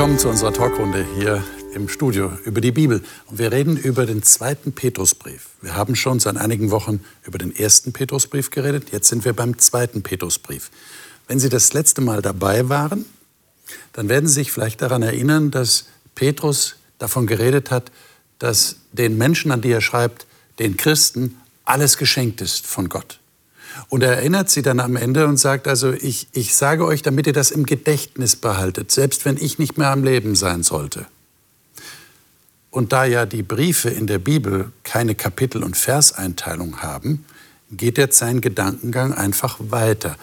Willkommen zu unserer Talkrunde hier im Studio über die Bibel. Und wir reden über den zweiten Petrusbrief. Wir haben schon seit einigen Wochen über den ersten Petrusbrief geredet. Jetzt sind wir beim zweiten Petrusbrief. Wenn Sie das letzte Mal dabei waren, dann werden Sie sich vielleicht daran erinnern, dass Petrus davon geredet hat, dass den Menschen, an die er schreibt, den Christen, alles geschenkt ist von Gott. Und er erinnert sie dann am Ende und sagt also, ich, ich sage euch, damit ihr das im Gedächtnis behaltet, selbst wenn ich nicht mehr am Leben sein sollte. Und da ja die Briefe in der Bibel keine Kapitel- und Verseinteilung haben, geht jetzt sein Gedankengang einfach weiter.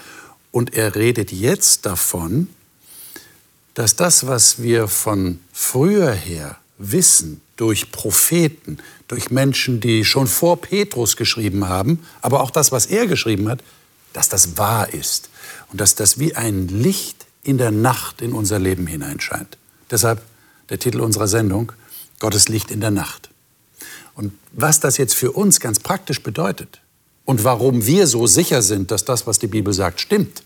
Und er redet jetzt davon, dass das, was wir von früher her wissen, durch Propheten, durch Menschen, die schon vor Petrus geschrieben haben, aber auch das, was er geschrieben hat, dass das wahr ist und dass das wie ein Licht in der Nacht in unser Leben hineinscheint. Deshalb der Titel unserer Sendung, Gottes Licht in der Nacht. Und was das jetzt für uns ganz praktisch bedeutet und warum wir so sicher sind, dass das, was die Bibel sagt, stimmt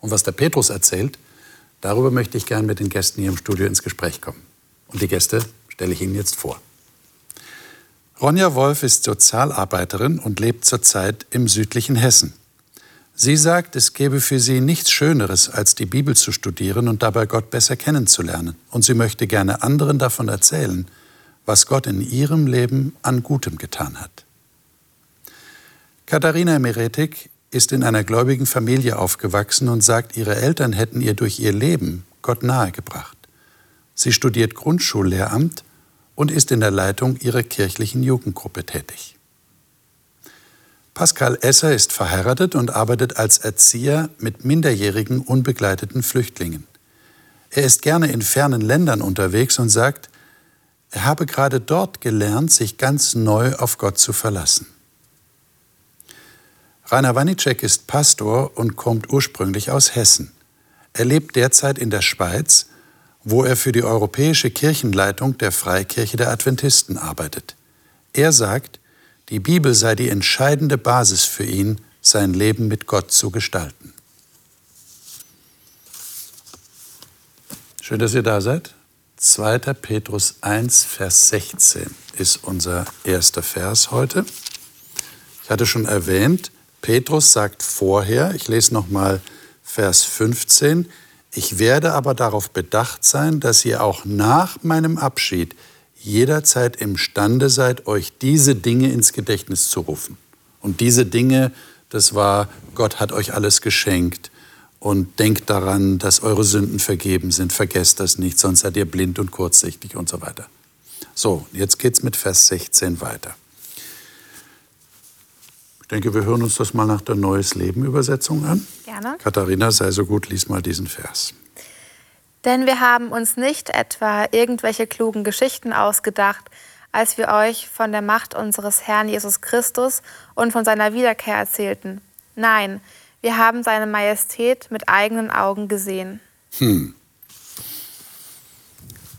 und was der Petrus erzählt, darüber möchte ich gern mit den Gästen hier im Studio ins Gespräch kommen. Und die Gäste stelle ich Ihnen jetzt vor. Ronja Wolf ist Sozialarbeiterin und lebt zurzeit im südlichen Hessen. Sie sagt, es gäbe für sie nichts Schöneres, als die Bibel zu studieren und dabei Gott besser kennenzulernen. Und sie möchte gerne anderen davon erzählen, was Gott in ihrem Leben an Gutem getan hat. Katharina Meretik ist in einer gläubigen Familie aufgewachsen und sagt, ihre Eltern hätten ihr durch ihr Leben Gott nahegebracht. Sie studiert Grundschullehramt und ist in der Leitung ihrer kirchlichen Jugendgruppe tätig. Pascal Esser ist verheiratet und arbeitet als Erzieher mit minderjährigen unbegleiteten Flüchtlingen. Er ist gerne in fernen Ländern unterwegs und sagt, er habe gerade dort gelernt, sich ganz neu auf Gott zu verlassen. Rainer Wanicek ist Pastor und kommt ursprünglich aus Hessen. Er lebt derzeit in der Schweiz, wo er für die Europäische Kirchenleitung der Freikirche der Adventisten arbeitet. Er sagt, die Bibel sei die entscheidende Basis für ihn, sein Leben mit Gott zu gestalten. Schön, dass ihr da seid. 2. Petrus 1, Vers 16 ist unser erster Vers heute. Ich hatte schon erwähnt, Petrus sagt vorher, ich lese nochmal Vers 15, ich werde aber darauf bedacht sein, dass ihr auch nach meinem Abschied jederzeit imstande seid, euch diese Dinge ins Gedächtnis zu rufen. Und diese Dinge, das war, Gott hat euch alles geschenkt und denkt daran, dass eure Sünden vergeben sind. Vergesst das nicht, sonst seid ihr blind und kurzsichtig und so weiter. So, jetzt geht's mit Vers 16 weiter. Ich denke, wir hören uns das mal nach der Neues Leben Übersetzung an. Gerne. Katharina, sei so gut, lies mal diesen Vers. Denn wir haben uns nicht etwa irgendwelche klugen Geschichten ausgedacht, als wir euch von der Macht unseres Herrn Jesus Christus und von seiner Wiederkehr erzählten. Nein, wir haben seine Majestät mit eigenen Augen gesehen. Hm.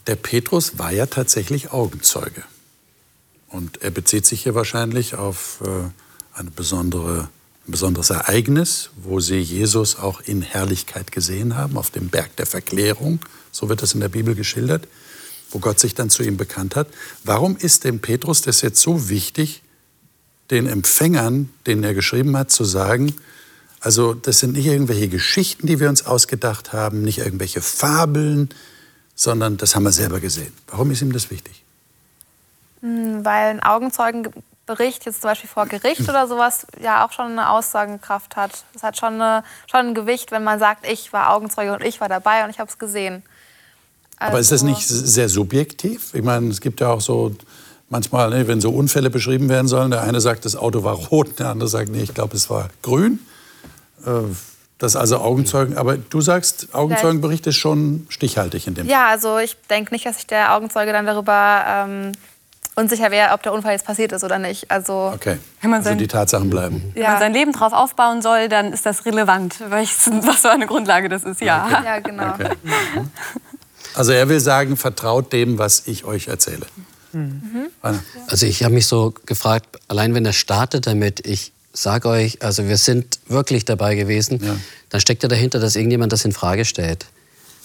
Der Petrus war ja tatsächlich Augenzeuge. Und er bezieht sich hier wahrscheinlich auf äh, eine besondere, ein besonderes Ereignis, wo sie Jesus auch in Herrlichkeit gesehen haben, auf dem Berg der Verklärung. So wird es in der Bibel geschildert, wo Gott sich dann zu ihm bekannt hat. Warum ist dem Petrus das jetzt so wichtig, den Empfängern, denen er geschrieben hat, zu sagen, also das sind nicht irgendwelche Geschichten, die wir uns ausgedacht haben, nicht irgendwelche Fabeln, sondern das haben wir selber gesehen. Warum ist ihm das wichtig? Hm, weil ein Augenzeugenbericht jetzt zum Beispiel vor Gericht oder sowas ja auch schon eine Aussagenkraft hat. Das hat schon, eine, schon ein Gewicht, wenn man sagt, ich war Augenzeuge und ich war dabei und ich habe es gesehen. Also Aber ist das Also nicht sehr subjektiv? Ich meine, es gibt ja auch so manchmal, ne, wenn so Unfälle beschrieben werden sollen, der eine sagt, das Auto war rot, der andere sagt, nee, ich glaube, es war grün. Äh, Das also Augenzeugen. Aber du sagst, Augenzeugenbericht ist schon stichhaltig in dem Ja, also ich denke nicht, dass sich der Augenzeuge dann darüber ähm, unsicher wäre, ob der Unfall jetzt passiert ist oder nicht. Also, okay. also die Tatsachen bleiben. Ja. Wenn man sein Leben darauf aufbauen soll, dann ist das relevant, was für eine Grundlage das ist, ja. Okay. Ja, genau. Okay. Also er will sagen, vertraut dem, was ich euch erzähle. Mhm. Also ich habe mich so gefragt, allein wenn er startet damit, ich sage euch, also wir sind wirklich dabei gewesen, ja. dann steckt ja dahinter, dass irgendjemand das in Frage stellt.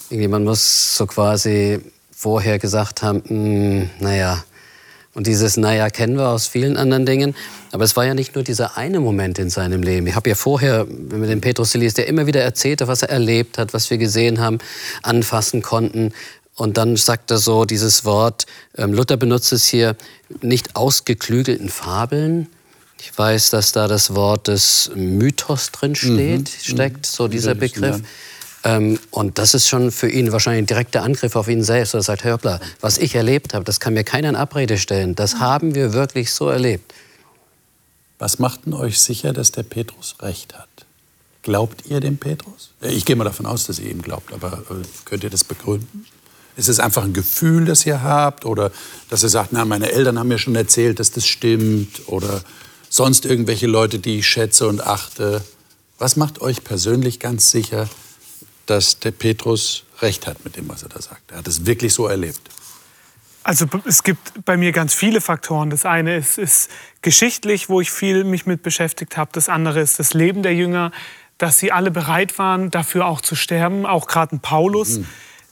Irgendjemand muss so quasi vorher gesagt haben, hm, naja, und dieses Naja kennen wir aus vielen anderen Dingen. Aber es war ja nicht nur dieser eine Moment in seinem Leben. Ich habe ja vorher, wenn man den Petrus liest, der immer wieder erzählt hat, was er erlebt hat, was wir gesehen haben, anfassen konnten. Und dann sagt er so dieses Wort, ähm, Luther benutzt es hier, nicht ausgeklügelten Fabeln. Ich weiß, dass da das Wort des Mythos drin steht, mhm. steckt, so dieser Begriff. Ähm, und das ist schon für ihn wahrscheinlich ein direkter Angriff auf ihn selbst. Er sagt, Hörpler, was ich erlebt habe, das kann mir keiner in Abrede stellen. Das haben wir wirklich so erlebt. Was macht denn euch sicher, dass der Petrus recht hat? Glaubt ihr dem Petrus? Ich gehe mal davon aus, dass ihr ihm glaubt, aber äh, könnt ihr das begründen? Ist es einfach ein Gefühl, das ihr habt? Oder dass ihr sagt, na, meine Eltern haben mir schon erzählt, dass das stimmt? Oder sonst irgendwelche Leute, die ich schätze und achte? Was macht euch persönlich ganz sicher, dass der Petrus recht hat mit dem, was er da sagt. Er hat es wirklich so erlebt. Also es gibt bei mir ganz viele Faktoren. Das eine ist, ist geschichtlich, wo ich viel mich mit beschäftigt habe. Das andere ist das Leben der Jünger, dass sie alle bereit waren, dafür auch zu sterben. Auch gerade ein Paulus, mhm.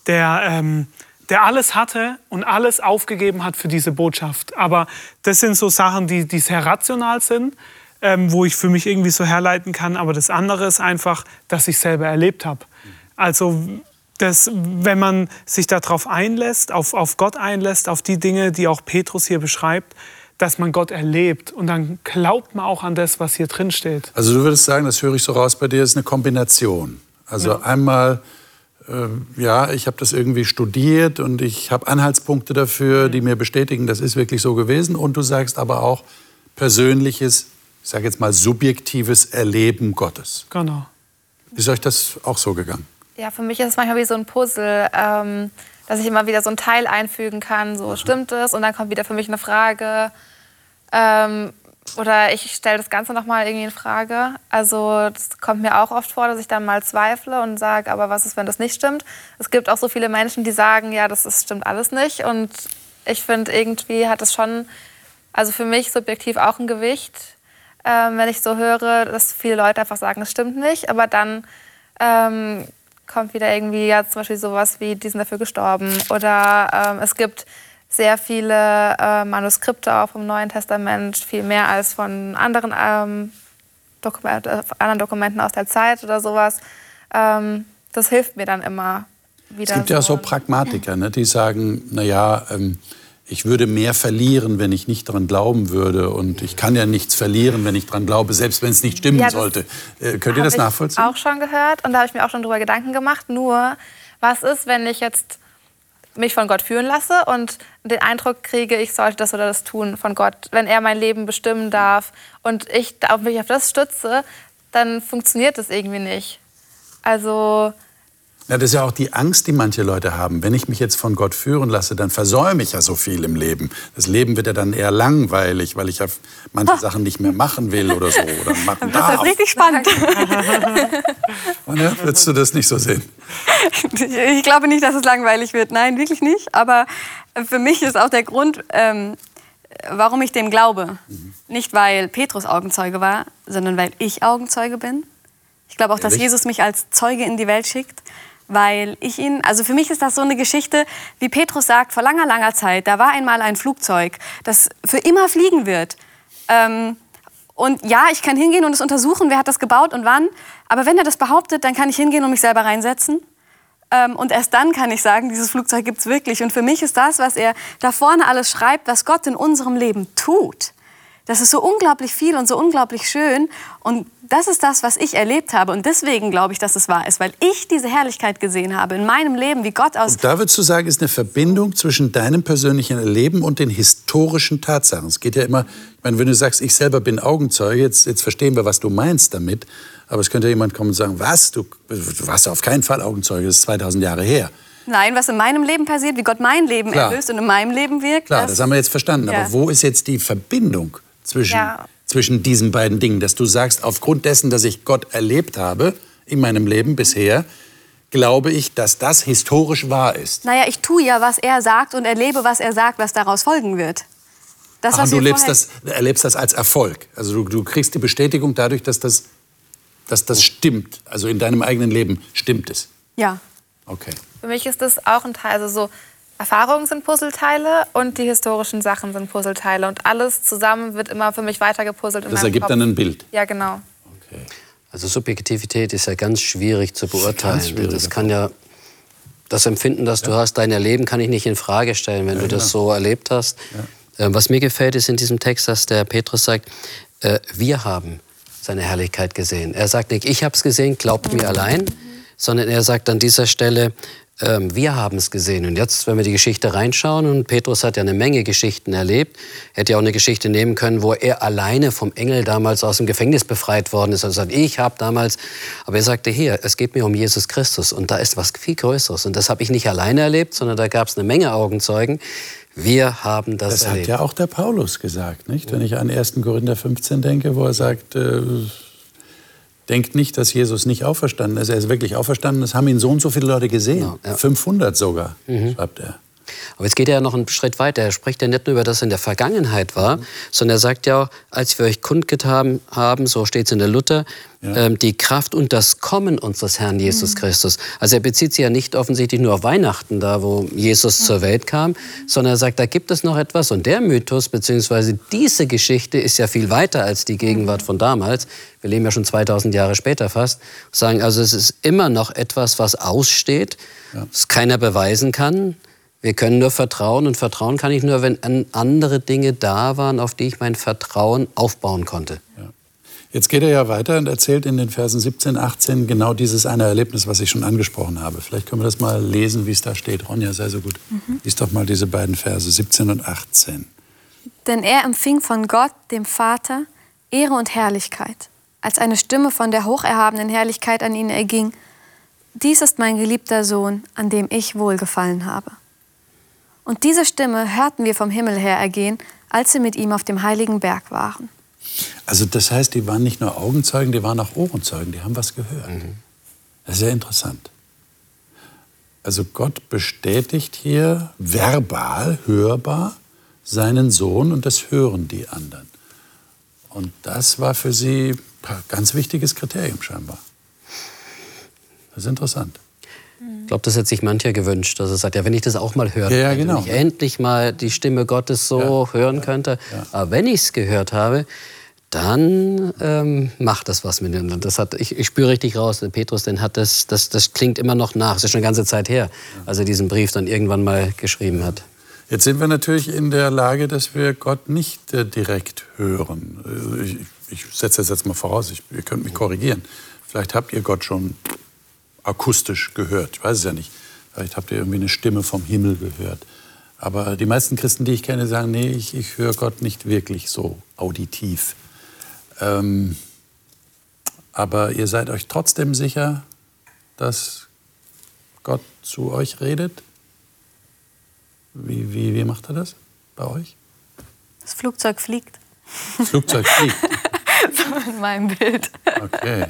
der, ähm, der alles hatte und alles aufgegeben hat für diese Botschaft. Aber das sind so Sachen, die, die sehr rational sind, ähm, wo ich für mich irgendwie so herleiten kann. Aber das andere ist einfach, dass ich selber erlebt habe. Also dass, wenn man sich darauf einlässt, auf, auf Gott einlässt, auf die Dinge, die auch Petrus hier beschreibt, dass man Gott erlebt und dann glaubt man auch an das, was hier drin steht. Also du würdest sagen, das höre ich so raus bei dir, ist eine Kombination. Also ja. einmal, äh, ja, ich habe das irgendwie studiert und ich habe Anhaltspunkte dafür, die mir bestätigen, das ist wirklich so gewesen. Und du sagst aber auch persönliches, ich sage jetzt mal subjektives Erleben Gottes. Genau. Ist euch das auch so gegangen? Ja, für mich ist es manchmal wie so ein Puzzle, ähm, dass ich immer wieder so ein Teil einfügen kann, so stimmt es und dann kommt wieder für mich eine Frage. Ähm, oder ich stelle das Ganze nochmal irgendwie in Frage. Also das kommt mir auch oft vor, dass ich dann mal zweifle und sage, aber was ist, wenn das nicht stimmt? Es gibt auch so viele Menschen, die sagen, ja, das ist, stimmt alles nicht. Und ich finde, irgendwie hat es schon, also für mich subjektiv auch ein Gewicht, ähm, wenn ich so höre, dass viele Leute einfach sagen, es stimmt nicht. Aber dann ähm, kommt wieder irgendwie ja zum Beispiel sowas wie, die sind dafür gestorben. Oder ähm, es gibt sehr viele äh, Manuskripte auch vom Neuen Testament, viel mehr als von anderen, ähm, Dokument, äh, anderen Dokumenten aus der Zeit oder sowas. Ähm, das hilft mir dann immer wieder. Es gibt so. ja so Pragmatiker, ne, die sagen, naja, ähm, ich würde mehr verlieren, wenn ich nicht daran glauben würde. Und ich kann ja nichts verlieren, wenn ich daran glaube, selbst wenn es nicht stimmen ja, sollte. Äh, könnt ihr das nachvollziehen? Ich auch schon gehört und da habe ich mir auch schon darüber Gedanken gemacht. Nur, was ist, wenn ich jetzt mich von Gott führen lasse und den Eindruck kriege, ich sollte das oder das tun von Gott, wenn er mein Leben bestimmen darf und ich mich auf das stütze, dann funktioniert das irgendwie nicht. Also ja, das ist ja auch die Angst, die manche Leute haben. Wenn ich mich jetzt von Gott führen lasse, dann versäume ich ja so viel im Leben. Das Leben wird ja dann eher langweilig, weil ich ja manche Sachen nicht mehr machen will oder so. Oder machen darf. Das ist richtig spannend. Ja, würdest du das nicht so sehen? Ich glaube nicht, dass es langweilig wird. Nein, wirklich nicht. Aber für mich ist auch der Grund, ähm, warum ich dem glaube. Mhm. Nicht, weil Petrus Augenzeuge war, sondern weil ich Augenzeuge bin. Ich glaube auch, Ehrlich? dass Jesus mich als Zeuge in die Welt schickt weil ich ihn, also für mich ist das so eine Geschichte, wie Petrus sagt, vor langer, langer Zeit, da war einmal ein Flugzeug, das für immer fliegen wird. Ähm, und ja, ich kann hingehen und es untersuchen, wer hat das gebaut und wann. Aber wenn er das behauptet, dann kann ich hingehen und mich selber reinsetzen. Ähm, und erst dann kann ich sagen, dieses Flugzeug gibt es wirklich. Und für mich ist das, was er da vorne alles schreibt, was Gott in unserem Leben tut, das ist so unglaublich viel und so unglaublich schön. Und das ist das, was ich erlebt habe. Und deswegen glaube ich, dass es wahr ist, weil ich diese Herrlichkeit gesehen habe in meinem Leben, wie Gott aus. Und da würdest du sagen, ist eine Verbindung zwischen deinem persönlichen Erleben und den historischen Tatsachen. Es geht ja immer, ich meine, wenn du sagst, ich selber bin Augenzeuge, jetzt, jetzt verstehen wir, was du meinst damit. Aber es könnte jemand kommen und sagen, was, du, du warst auf keinen Fall Augenzeuge, das ist 2000 Jahre her. Nein, was in meinem Leben passiert, wie Gott mein Leben Klar. erlöst und in meinem Leben wirkt. Klar, das haben wir jetzt verstanden. Ja. Aber wo ist jetzt die Verbindung zwischen, Ja. zwischen diesen beiden Dingen? Dass du sagst, aufgrund dessen, dass ich Gott erlebt habe in meinem Leben bisher, glaube ich, dass das historisch wahr ist. Naja, ich tue ja, was er sagt und erlebe, was er sagt, was daraus folgen wird. Das, Ach, was und du lebst das, erlebst das als Erfolg. Also du, du kriegst die Bestätigung dadurch, dass das, dass das stimmt. Also in deinem eigenen Leben stimmt es. Ja. Okay. Für mich ist das auch ein Teil, also so Erfahrungen sind Puzzleteile und die historischen Sachen sind Puzzleteile und alles zusammen wird immer für mich weitergepuzzelt Das ergibt Kopf. dann ein Bild. Ja, genau. Okay. Also Subjektivität ist ja ganz schwierig zu beurteilen. Ganz schwierig, das kann ja das Empfinden, das du hast, dein Erleben kann ich nicht in Frage stellen, wenn du das so erlebt hast. Äh, Was mir gefällt, ist in diesem Text, dass der Petrus sagt, äh, wir haben seine Herrlichkeit gesehen. Er sagt nicht, ich habe es gesehen, glaubt mir allein, sondern er sagt an dieser Stelle, ähm, wir haben es gesehen. Und jetzt, wenn wir die Geschichte reinschauen, und Petrus hat ja eine Menge Geschichten erlebt, er hätte ja auch eine Geschichte nehmen können, wo er alleine vom Engel damals aus dem Gefängnis befreit worden ist. Also sagt, ich habe damals, aber er sagte, hier, es geht mir um Jesus Christus und da ist was viel Größeres. Und das habe ich nicht alleine erlebt, sondern da gab es eine Menge Augenzeugen. Wir haben das, Das hat erlebt. ja auch der Paulus gesagt, nicht? Wenn ich an 1. Korinther 15 denke, wo er sagt, äh, denkt nicht, dass Jesus nicht auferstanden ist. Er ist wirklich auferstanden. Es haben ihn so und so viele Leute gesehen. Genau, ja. 500 sogar, Mhm. schreibt er. Aber jetzt geht er ja noch einen Schritt weiter. Er spricht ja nicht nur über das in der Vergangenheit war, sondern er sagt ja auch, als wir euch kundgetan haben, so steht es in der Luther, ähm, die Kraft und das Kommen unseres Herrn Jesus Christus. Also er bezieht sich ja nicht offensichtlich nur auf Weihnachten, da wo Jesus zur Welt kam, sondern er sagt, da gibt es noch etwas. Und der Mythos, beziehungsweise diese Geschichte ist ja viel weiter als die Gegenwart von damals. Wir leben ja schon 2000 Jahre später fast. Sagen also, es ist immer noch etwas, was aussteht, das keiner beweisen kann. Wir können nur vertrauen und vertrauen kann ich nur, wenn an- andere Dinge da waren, auf die ich mein Vertrauen aufbauen konnte. Jetzt geht er ja weiter und erzählt in den Versen 17, 18 genau dieses eine Erlebnis, was ich schon angesprochen habe. Vielleicht können wir das mal lesen, wie es da steht. Ronja, sei so gut. Lies doch mal diese beiden Verse, 17 und 18. Denn er empfing von Gott, dem Vater, Ehre und Herrlichkeit, als eine Stimme von der hocherhabenen Herrlichkeit an ihn erging. Dies ist mein geliebter Sohn, an dem ich wohlgefallen habe. Und diese Stimme hörten wir vom Himmel her ergehen, als sie mit ihm auf dem heiligen Berg waren. Also das heißt, die waren nicht nur Augenzeugen, die waren auch Ohrenzeugen, die haben was gehört. Das ist sehr interessant. Also Gott bestätigt hier verbal, hörbar seinen Sohn und das hören die anderen. Und das war für sie ein ganz wichtiges Kriterium scheinbar. Das ist interessant. Ich glaube, das hätte sich mancher gewünscht, dass er sagt, ja, wenn ich das auch mal hören Ja, ja, genau. wenn ich endlich mal die Stimme Gottes so hören könnte. Aber wenn ich es gehört habe, dann ähm, macht das was mit mir. Und Das hat, ich, ich spüre richtig raus, der Petrus, den hat das, das, das klingt immer noch nach. Es ist schon eine ganze Zeit her, als er diesen Brief dann irgendwann mal geschrieben hat. Jetzt sind wir natürlich in der Lage, dass wir Gott nicht äh, direkt hören. Äh, Ich, ich setze das jetzt mal voraus, ich, ihr könnt mich korrigieren. Vielleicht habt ihr Gott schon akustisch gehört, ich weiß es ja nicht. Vielleicht habt ihr irgendwie eine Stimme vom Himmel gehört. Aber die meisten Christen, die ich kenne, sagen, nee, ich, ich höre Gott nicht wirklich so auditiv. Ähm, aber ihr seid euch trotzdem sicher, dass Gott zu euch redet? Wie, wie, wie macht er das bei euch? Das Flugzeug fliegt. Das Flugzeug fliegt. so in meinem Bild. Okay.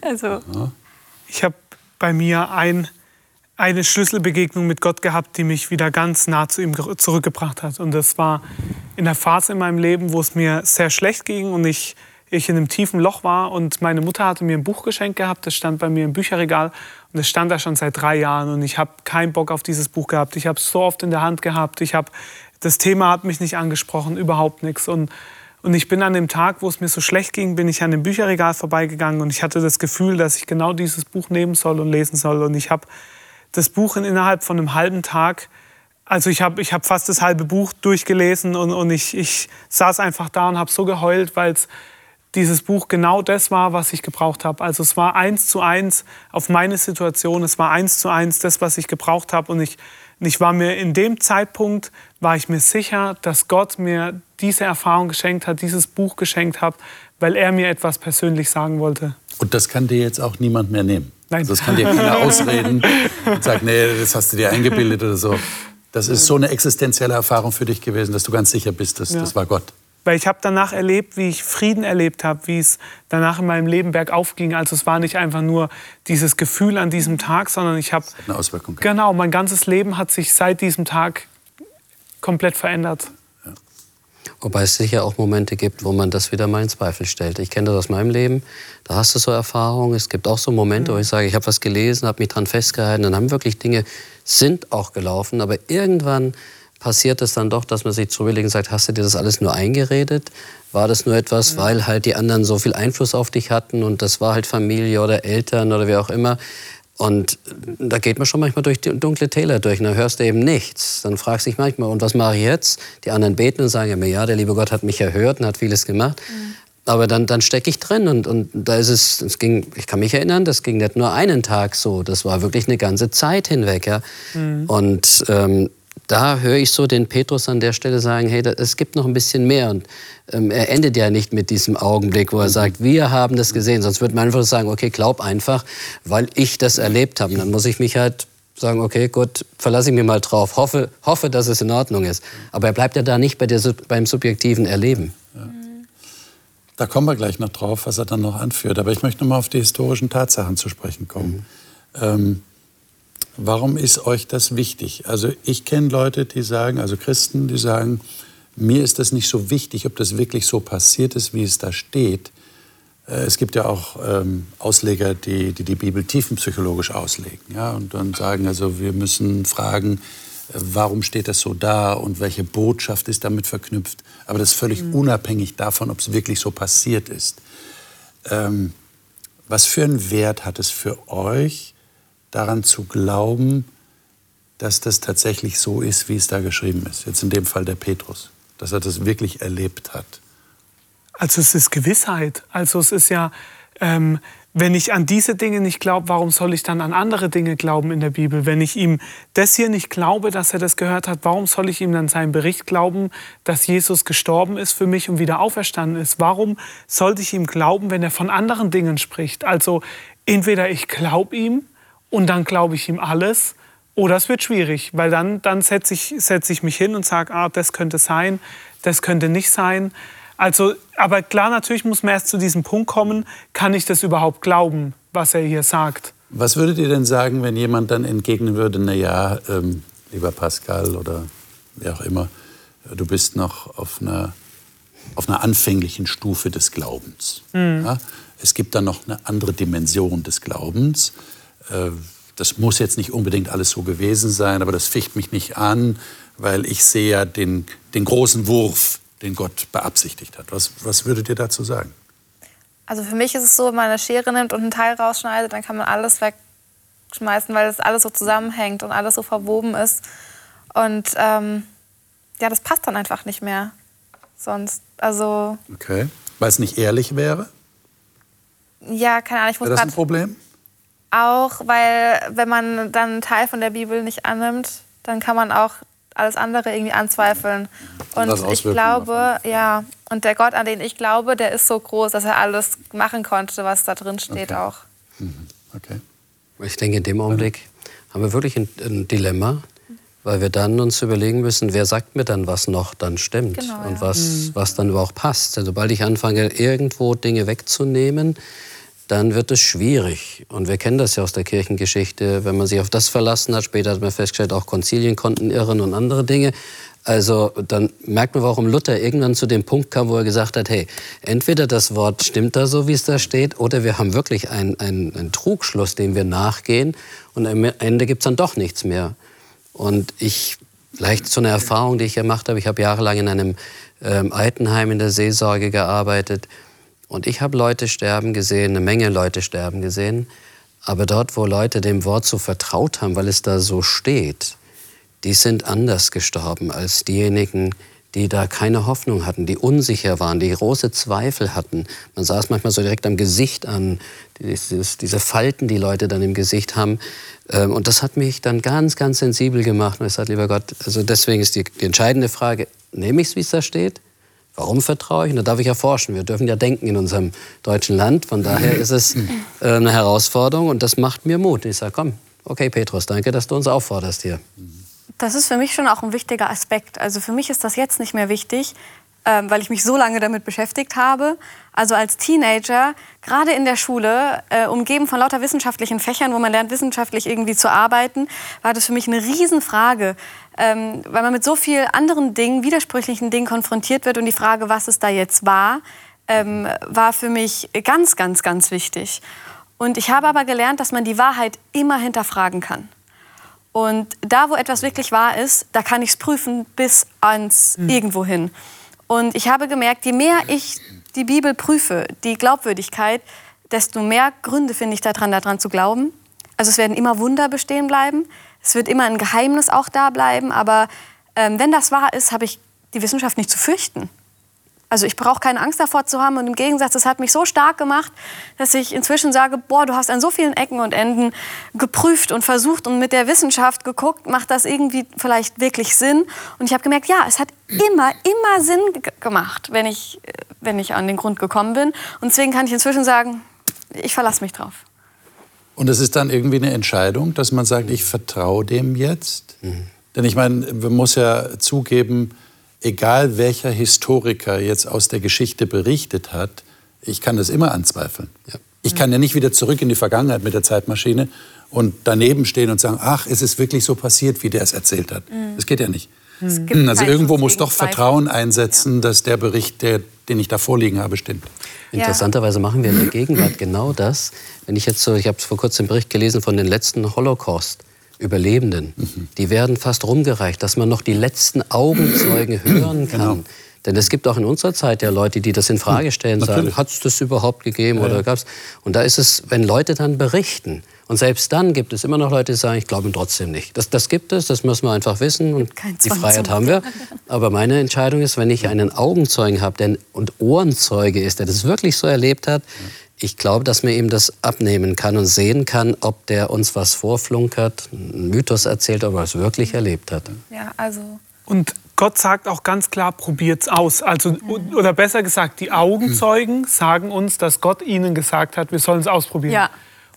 Also, Ich habe bei mir ein, eine Schlüsselbegegnung mit Gott gehabt, die mich wieder ganz nah zu ihm ge- zurückgebracht hat. Und das war in der Phase in meinem Leben, wo es mir sehr schlecht ging und ich, ich in einem tiefen Loch war. Und meine Mutter hatte mir ein Buch geschenkt gehabt, das stand bei mir im Bücherregal. Und das stand da schon seit drei Jahren. Und ich habe keinen Bock auf dieses Buch gehabt. Ich habe es so oft in der Hand gehabt. Ich hab, das Thema hat mich nicht angesprochen, überhaupt nichts. Und und ich bin an dem Tag, wo es mir so schlecht ging, bin ich an dem Bücherregal vorbeigegangen und ich hatte das Gefühl, dass ich genau dieses Buch nehmen soll und lesen soll. Und ich habe das Buch in, innerhalb von einem halben Tag, also ich habe ich hab fast das halbe Buch durchgelesen und, und ich, ich saß einfach da und habe so geheult, weil es dieses Buch genau das war, was ich gebraucht habe. Also es war eins zu eins auf meine Situation, es war eins zu eins das, was ich gebraucht habe. Und ich, und ich war mir in dem Zeitpunkt, war ich mir sicher, dass Gott mir diese Erfahrung geschenkt hat, dieses Buch geschenkt hat, weil er mir etwas persönlich sagen wollte. Und das kann dir jetzt auch niemand mehr nehmen. Nein. Also das kann dir keiner ausreden und sagen, nee, das hast du dir eingebildet oder so. Das ist so eine existenzielle Erfahrung für dich gewesen, dass du ganz sicher bist, dass, ja. das war Gott. Weil ich habe danach erlebt, wie ich Frieden erlebt habe, wie es danach in meinem Leben bergauf ging. Also es war nicht einfach nur dieses Gefühl an diesem Tag, sondern ich habe... Eine Auswirkung. Genau, mein ganzes Leben hat sich seit diesem Tag komplett verändert. Wobei es sicher auch Momente gibt, wo man das wieder mal in Zweifel stellt. Ich kenne das aus meinem Leben. Da hast du so Erfahrungen. Es gibt auch so Momente, wo ich sage, ich habe was gelesen, habe mich dran festgehalten. Dann haben wirklich Dinge, sind auch gelaufen. Aber irgendwann passiert es dann doch, dass man sich zu und sagt, hast du dir das alles nur eingeredet? War das nur etwas, weil halt die anderen so viel Einfluss auf dich hatten und das war halt Familie oder Eltern oder wie auch immer? Und da geht man schon manchmal durch dunkle Täler durch und dann hörst du eben nichts. Dann fragst du dich manchmal, und was mache ich jetzt? Die anderen beten und sagen mir, ja, der liebe Gott hat mich erhört und hat vieles gemacht. Mhm. Aber dann, dann stecke ich drin und, und da ist es, es ging, ich kann mich erinnern, das ging nicht nur einen Tag so, das war wirklich eine ganze Zeit hinweg. Ja. Mhm. Und ähm, da höre ich so den Petrus an der Stelle sagen, hey, es gibt noch ein bisschen mehr. Und ähm, er endet ja nicht mit diesem Augenblick, wo er sagt, wir haben das gesehen. Sonst würde man einfach sagen, okay, glaub einfach, weil ich das erlebt habe. Und dann muss ich mich halt sagen, okay, gut, verlasse ich mich mal drauf, hoffe, hoffe, dass es in Ordnung ist. Aber er bleibt ja da nicht bei der, beim subjektiven Erleben. Ja. Da kommen wir gleich noch drauf, was er dann noch anführt. Aber ich möchte noch mal auf die historischen Tatsachen zu sprechen kommen. Mhm. Ähm, Warum ist euch das wichtig? Also ich kenne Leute, die sagen, also Christen, die sagen, mir ist das nicht so wichtig, ob das wirklich so passiert ist, wie es da steht. Äh, es gibt ja auch ähm, Ausleger, die, die, die Bibel tiefenpsychologisch auslegen ja, und dann sagen, also wir müssen fragen, äh, warum steht das so da und welche Botschaft ist damit verknüpft. Aber das ist völlig mhm. unabhängig davon, ob es wirklich so passiert ist. Ähm, was für einen Wert hat es für euch, daran zu glauben, dass das tatsächlich so ist, wie es da geschrieben ist. Jetzt in dem Fall der Petrus, dass er das wirklich erlebt hat. Also es ist Gewissheit. Also es ist ja, ähm, wenn ich an diese Dinge nicht glaube, warum soll ich dann an andere Dinge glauben in der Bibel? Wenn ich ihm das hier nicht glaube, dass er das gehört hat, warum soll ich ihm dann seinen Bericht glauben, dass Jesus gestorben ist für mich und wieder auferstanden ist? Warum sollte ich ihm glauben, wenn er von anderen Dingen spricht? Also entweder ich glaube ihm und dann glaube ich ihm alles. Oder es wird schwierig, weil dann, dann setze ich, setz ich mich hin und sage, ah, das könnte sein, das könnte nicht sein. Also, aber klar, natürlich muss man erst zu diesem Punkt kommen, kann ich das überhaupt glauben, was er hier sagt? Was würdet ihr denn sagen, wenn jemand dann entgegnen würde, na ja, ähm, lieber Pascal oder wer auch immer, du bist noch auf einer, auf einer anfänglichen Stufe des Glaubens. Mhm. Ja? Es gibt dann noch eine andere Dimension des Glaubens. Äh, das muss jetzt nicht unbedingt alles so gewesen sein, aber das ficht mich nicht an, weil ich sehe ja den, den großen Wurf, den Gott beabsichtigt hat. Was, was würdet ihr dazu sagen? Also für mich ist es so, wenn man eine Schere nimmt und einen Teil rausschneidet, dann kann man alles wegschmeißen, weil das alles so zusammenhängt und alles so verwoben ist. Und ähm, ja, das passt dann einfach nicht mehr. Sonst, also. Okay. Weil es nicht ehrlich wäre? Ja, keine Ahnung. Ich muss wäre das ein Problem? Auch, weil wenn man dann einen Teil von der Bibel nicht annimmt, dann kann man auch alles andere irgendwie anzweifeln. Und ich glaube, davon. ja, und der Gott, an den ich glaube, der ist so groß, dass er alles machen konnte, was da drin steht okay. auch. Mhm. Okay. Ich denke, in dem Augenblick haben wir wirklich ein, ein, Dilemma, weil wir dann uns überlegen müssen, wer sagt mir dann, was noch dann stimmt genau, und was, mhm. was dann überhaupt passt. Sobald ich anfange, irgendwo Dinge wegzunehmen, dann wird es schwierig. Und wir kennen das ja aus der Kirchengeschichte. Wenn man sich auf das verlassen hat, später hat man festgestellt, auch Konzilien konnten irren und andere Dinge. Also dann merkt man, warum Luther irgendwann zu dem Punkt kam, wo er gesagt hat, hey, entweder das Wort stimmt da so, wie es da steht, oder wir haben wirklich einen, einen, Trugschluss, dem wir nachgehen und am Ende gibt es dann doch nichts mehr. Und ich, vielleicht so eine Erfahrung, die ich gemacht habe, ich habe jahrelang in einem ähm, Altenheim in der Seelsorge gearbeitet und ich habe Leute sterben gesehen, eine Menge Leute sterben gesehen. Aber dort, wo Leute dem Wort so vertraut haben, weil es da so steht, die sind anders gestorben als diejenigen, die da keine Hoffnung hatten, die unsicher waren, die große Zweifel hatten. Man sah es manchmal so direkt am Gesicht an, dieses, diese Falten, die Leute dann im Gesicht haben. Ähm, und das hat mich dann ganz, ganz sensibel gemacht. Und ich sagte, lieber Gott, also deswegen ist die, die entscheidende Frage, nehme ich es, wie es da steht? Warum vertraue ich? Und da darf ich erforschen. Wir dürfen ja denken in unserem deutschen Land. Von daher ist es äh, eine Herausforderung und das macht mir Mut. Ich sage, komm, okay, Petrus, danke, dass du uns aufforderst hier. Das ist für mich schon auch ein wichtiger Aspekt. Also für mich ist das jetzt nicht mehr wichtig, ähm, weil ich mich so lange damit beschäftigt habe. Also als Teenager, gerade in der Schule, äh, umgeben von lauter wissenschaftlichen Fächern, wo man lernt, wissenschaftlich irgendwie zu arbeiten, war das für mich eine Riesenfrage, ähm, weil man mit so vielen anderen Dingen, widersprüchlichen Dingen konfrontiert wird und die Frage, was es da jetzt war, ähm, war für mich ganz, ganz, ganz wichtig. Und ich habe aber gelernt, dass man die Wahrheit immer hinterfragen kann. Und da, wo etwas wirklich wahr ist, da kann ich es prüfen bis ans mhm. Irgendwo hin. Und ich habe gemerkt, je mehr ich die Bibel prüfe, die Glaubwürdigkeit, desto mehr Gründe finde ich daran, daran zu glauben. Also es werden immer Wunder bestehen bleiben. Es wird immer ein Geheimnis auch da bleiben. Aber ähm, wenn das wahr ist, habe ich die Wissenschaft nicht zu fürchten. Also ich brauche keine Angst davor zu haben und im Gegensatz, es hat mich so stark gemacht, dass ich inzwischen sage, boah, du hast an so vielen Ecken und Enden geprüft und versucht und mit der Wissenschaft geguckt, macht das irgendwie vielleicht wirklich Sinn? Und ich habe gemerkt, ja, es hat immer, immer Sinn gemacht, wenn ich, wenn ich an den Grund gekommen bin. Und deswegen kann ich inzwischen sagen, ich verlasse mich drauf. Und es ist dann irgendwie eine Entscheidung, dass man sagt, ich vertraue dem jetzt? Mhm. Denn ich meine, man muss ja zugeben, egal welcher Historiker jetzt aus der Geschichte berichtet hat, ich kann das immer anzweifeln. Ja. Ich kann ja nicht wieder zurück in die Vergangenheit mit der Zeitmaschine und daneben stehen und sagen, ach, es ist wirklich so passiert, wie der es erzählt hat. Mhm. Das geht ja nicht. Mhm. Also irgendwo muss doch Vertrauen einsetzen, ja. dass der Bericht, der, den ich da vorliegen habe, stimmt. Interessanterweise machen wir in der Gegenwart genau das. Wenn ich jetzt so, ich habe vor kurzem einen Bericht gelesen von den letzten Holocaust. Überlebenden, mhm. die werden fast rumgereicht, dass man noch die letzten Augenzeugen hören kann. Genau. Denn es gibt auch in unserer Zeit ja Leute, die das in Frage stellen, sagen, hat es das überhaupt gegeben ja, oder gab's? Und da ist es, wenn Leute dann berichten, und selbst dann gibt es immer noch Leute, die sagen, ich glaube trotzdem nicht. Das, das gibt es, das müssen wir einfach wissen und die Freiheit haben wir. Aber meine Entscheidung ist, wenn ich einen Augenzeugen habe und Ohrenzeuge ist, der das wirklich so erlebt hat, ich glaube, dass man ihm das abnehmen kann und sehen kann, ob der uns was vorflunkert, einen Mythos erzählt, ob er es wirklich erlebt hat. Ja, also. Und Gott sagt auch ganz klar, probiert's aus. Also, mhm. oder besser gesagt, die Augenzeugen sagen uns, dass Gott ihnen gesagt hat, wir sollen es ausprobieren. Ja.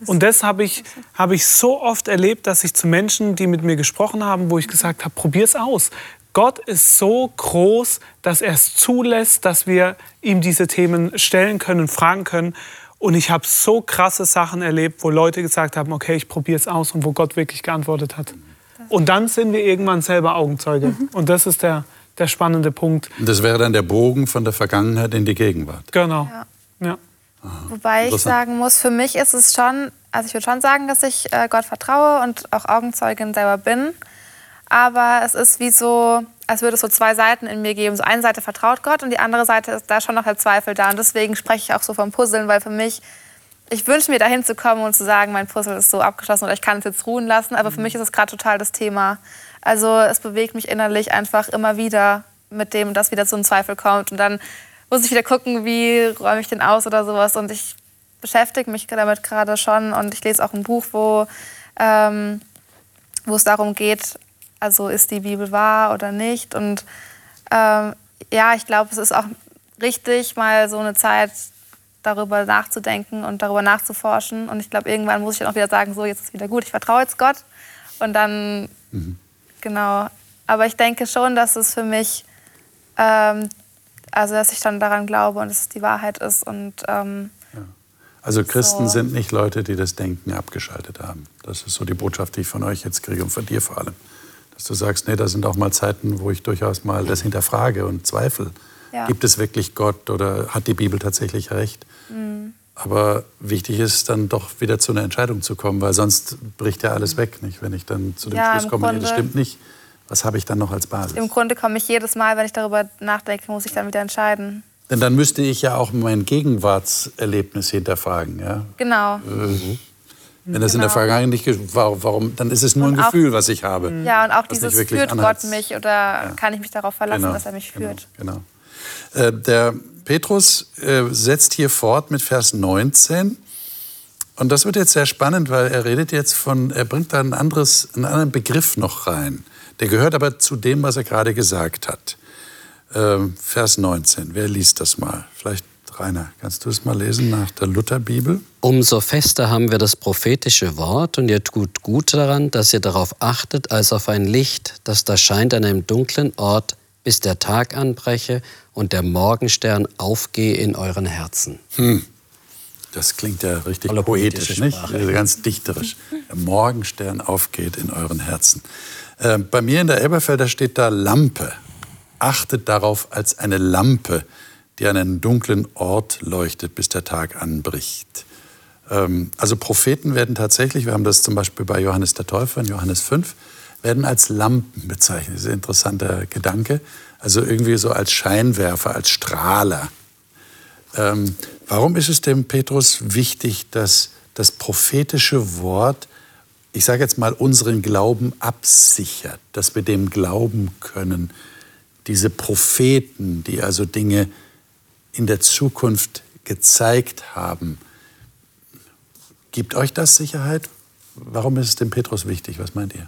Und das habe ich, hab ich so oft erlebt, dass ich zu Menschen, die mit mir gesprochen haben, wo ich gesagt habe, probier's aus. Gott ist so groß, dass er es zulässt, dass wir ihm diese Themen stellen können, fragen können. Und ich habe so krasse Sachen erlebt, wo Leute gesagt haben, okay, ich probiere es aus und wo Gott wirklich geantwortet hat. Und dann sind wir irgendwann selber Augenzeuge. Mhm. Und das ist der, der spannende Punkt. Das wäre dann der Bogen von der Vergangenheit in die Gegenwart. Genau. Ja. ja. Wobei ich sagen muss, für mich ist es schon, also ich würde schon sagen, dass ich äh, Gott vertraue und auch Augenzeugin selber bin. Aber es ist wie so, als würde es so zwei Seiten in mir geben. So eine Seite vertraut Gott und die andere Seite ist da schon noch der Zweifel da. Und deswegen spreche ich auch so vom Puzzeln, weil für mich, ich wünsche mir dahin zu kommen und zu sagen, mein Puzzle ist so abgeschlossen oder ich kann es jetzt ruhen lassen. Aber für mich ist es gerade total das Thema. Also es bewegt mich innerlich einfach immer wieder mit dem, dass wieder so ein Zweifel kommt. Und dann muss ich wieder gucken, wie räume ich den aus oder sowas. Und ich beschäftige mich damit gerade schon. Und ich lese auch ein Buch, wo, ähm, wo es darum geht, also ist die Bibel wahr oder nicht? Und ähm, ja, ich glaube, es ist auch richtig, mal so eine Zeit darüber nachzudenken und darüber nachzuforschen. Und ich glaube, irgendwann muss ich dann auch wieder sagen, so, jetzt ist wieder gut, ich vertraue jetzt Gott. Und dann, mhm. genau. Aber ich denke schon, dass es für mich, ähm, also dass ich dann daran glaube und dass es die Wahrheit ist. Und, ähm, ja. Also Christen so. sind nicht Leute, die das Denken abgeschaltet haben. Das ist so die Botschaft, die ich von euch jetzt kriege und von dir vor allem dass du sagst, nee, da sind auch mal Zeiten, wo ich durchaus mal das hinterfrage und zweifle. Ja. Gibt es wirklich Gott oder hat die Bibel tatsächlich recht? Mhm. Aber wichtig ist dann doch wieder zu einer Entscheidung zu kommen, weil sonst bricht ja alles weg, nicht? Wenn ich dann zu dem ja, Schluss komme, nee, das stimmt nicht, was habe ich dann noch als Basis? Im Grunde komme ich jedes Mal, wenn ich darüber nachdenke, muss ich dann wieder entscheiden. Denn dann müsste ich ja auch mein Gegenwartserlebnis hinterfragen, ja? Genau. Äh, wenn das genau. in der genau. Vergangenheit nicht warum, warum, dann ist es nur ein auch, Gefühl, was ich habe. Ja, und auch dieses führt anheizt. Gott mich oder ja. kann ich mich darauf verlassen, genau. dass er mich genau, führt. Genau. genau. Äh, der Petrus äh, setzt hier fort mit Vers 19. Und das wird jetzt sehr spannend, weil er redet jetzt von, er bringt da ein anderes, einen anderen Begriff noch rein. Der gehört aber zu dem, was er gerade gesagt hat. ähm, Vers 19. Wer liest das mal? Vielleicht Rainer, kannst du es mal lesen nach der Lutherbibel? Umso fester haben wir das prophetische Wort und ihr tut gut daran, dass ihr darauf achtet, als auf ein Licht, das da scheint an einem dunklen Ort, bis der Tag anbreche und der Morgenstern aufgehe in euren Herzen. Hm. Das klingt ja richtig Voller poetisch, nicht? Ganz dichterisch. Der Morgenstern aufgeht in euren Herzen. Äh, bei mir in der Elberfelder steht da Lampe. Achtet darauf als eine Lampe, die an einen dunklen Ort leuchtet, bis der Tag anbricht. Ähm, also Propheten werden tatsächlich, wir haben das zum Beispiel bei Johannes der Täufer in Johannes 5, werden als Lampen bezeichnet. Das ist ein interessanter Gedanke. Also irgendwie so als Scheinwerfer, als Strahler. Ähm, warum ist es dem Petrus wichtig, dass das prophetische Wort, ich sage jetzt mal, unseren Glauben absichert, dass wir dem glauben können? Diese Propheten, die also Dinge in der Zukunft gezeigt haben. Gibt euch das Sicherheit? Warum ist es dem Petrus wichtig? Was meint ihr?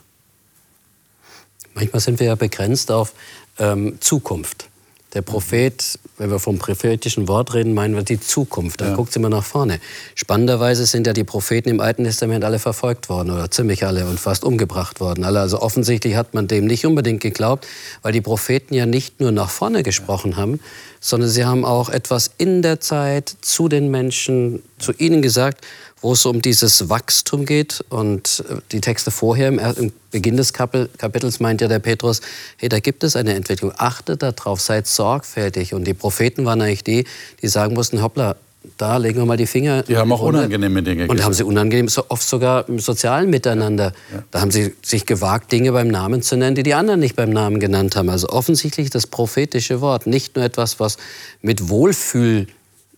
Manchmal sind wir ja begrenzt auf ähm, Zukunft. Der Prophet, wenn wir vom prophetischen Wort reden, meinen wir die Zukunft. Da ja. guckt es immer nach vorne. Spannenderweise sind ja die Propheten im Alten Testament alle verfolgt worden oder ziemlich alle und fast umgebracht worden. Also offensichtlich hat man dem nicht unbedingt geglaubt, weil die Propheten ja nicht nur nach vorne gesprochen ja. haben, sondern sie haben auch etwas in der Zeit zu den Menschen, zu ihnen gesagt wo es um dieses Wachstum geht. Und äh, die Texte vorher, im, Beginn des Kapitels, meint ja der Petrus, hey, da gibt es eine Entwicklung. Achtet darauf, seid sorgfältig. Und die Propheten waren eigentlich die, die sagen mussten, hoppla, da legen wir mal die Finger. Die haben auch unangenehme Dinge Und haben sie unangenehm, so oft sogar im sozialen Miteinander. Ja. Da haben sie sich gewagt, Dinge beim Namen zu nennen, die die anderen nicht beim Namen genannt haben. Also offensichtlich das prophetische Wort, nicht nur etwas, was mit Wohlfühl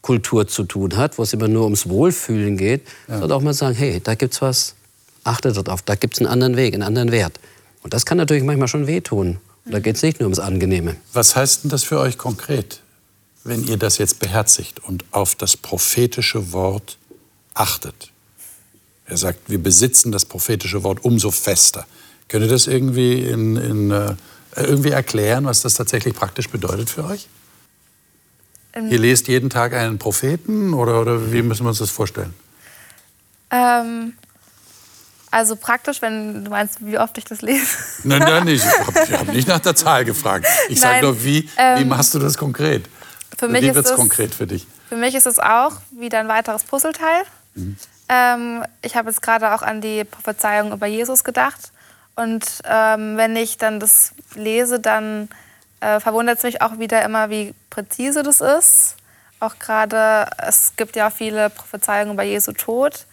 Kultur zu tun hat, wo es immer nur ums Wohlfühlen geht, ja. sondern auch mal sagen, hey, da gibt's was, achtet darauf, da gibt es einen anderen Weg, einen anderen Wert. Und das kann natürlich manchmal schon wehtun. Und da geht es nicht nur ums Angenehme. Was heißt denn das für euch konkret, wenn ihr das jetzt beherzigt und auf das prophetische Wort achtet? Er sagt, wir besitzen das prophetische Wort umso fester. Könnt ihr das irgendwie, in, in, äh, irgendwie erklären, was das tatsächlich praktisch bedeutet für euch? Ähm, Ihr lest jeden Tag einen Propheten oder, oder wie müssen wir uns das vorstellen? Ähm, also praktisch, wenn du meinst, wie oft ich das lese. Nein, nein, nicht. Ich habe hab nicht nach der Zahl gefragt. Ich sage nur, wie, ähm, wie machst du das konkret? Für mich wie wird es konkret für dich? Für mich ist es auch wieder ein weiteres Puzzleteil. Mhm. Ähm, ich habe jetzt gerade auch an die Prophezeiung über Jesus gedacht. Und ähm, wenn ich dann das lese, dann äh, verwundert es mich auch wieder immer, wie präzise das ist. Auch gerade, es gibt ja viele Prophezeiungen über Jesu Tod.